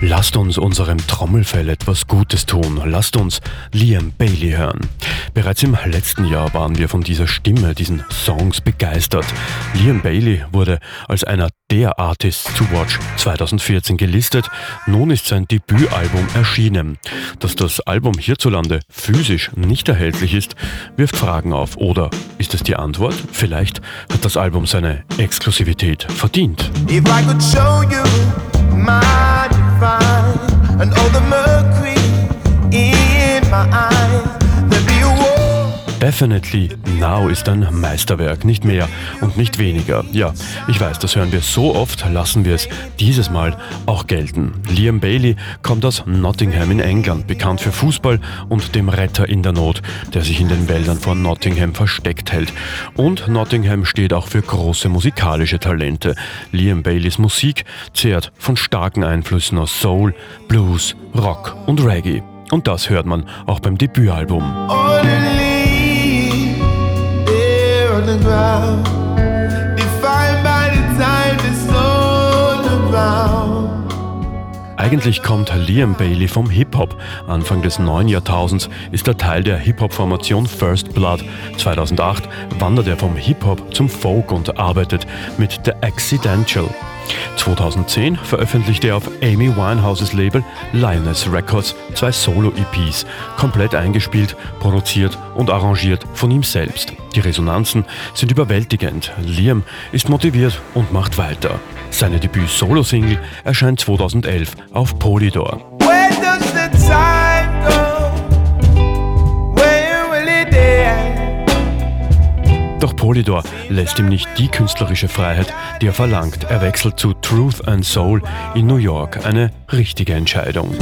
Lasst uns unserem Trommelfell etwas Gutes tun. Lasst uns Liam Bailey hören. Bereits im letzten Jahr waren wir von dieser Stimme, diesen Songs begeistert. Liam Bailey wurde als einer der Artists to Watch 2014 gelistet. Nun ist sein Debütalbum erschienen. Dass das Album hierzulande physisch nicht erhältlich ist, wirft Fragen auf. Oder ist es die Antwort? Vielleicht hat das Album seine Exklusivität verdient. If I could show you my Definitely Now ist ein Meisterwerk, nicht mehr und nicht weniger. Ja, ich weiß, das hören wir so oft, lassen wir es dieses Mal auch gelten. Liam Bailey kommt aus Nottingham in England, bekannt für Fußball und dem Retter in der Not, der sich in den Wäldern von Nottingham versteckt hält. Und Nottingham steht auch für große musikalische Talente. Liam Baileys Musik zehrt von starken Einflüssen aus Soul, Blues, Rock und Reggae. Und das hört man auch beim Debütalbum. Eigentlich kommt Liam Bailey vom Hip-Hop. Anfang des neuen Jahrtausends ist er Teil der Hip-Hop-Formation First Blood. 2008 wandert er vom Hip-Hop zum Folk und arbeitet mit The Accidental. 2010 veröffentlichte er auf Amy Winehouses Label Lioness Records zwei Solo-EPs, komplett eingespielt, produziert und arrangiert von ihm selbst. Die Resonanzen sind überwältigend. Liam ist motiviert und macht weiter. Seine Debüt-Solo-Single erscheint 2011 auf Polydor. Doch Polydor lässt ihm nicht die künstlerische Freiheit, die er verlangt. Er wechselt zu Truth and Soul in New York. Eine richtige Entscheidung.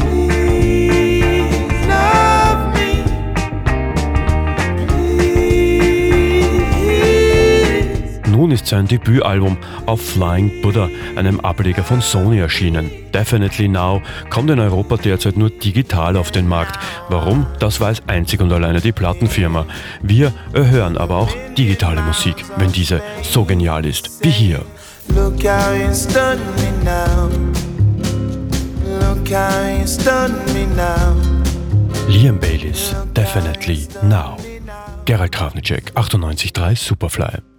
Nun ist sein Debütalbum auf Flying Buddha, einem Ableger von Sony, erschienen. Definitely Now kommt in Europa derzeit nur digital auf den Markt. Warum? Das weiß einzig und alleine die Plattenfirma. Wir erhören aber auch digitale Musik, wenn diese so genial ist wie hier. Look how you stun me now. Look how you stun me now. Liam Baileys, Definitely Now. Gerald Kravnicek, 98.3 Superfly.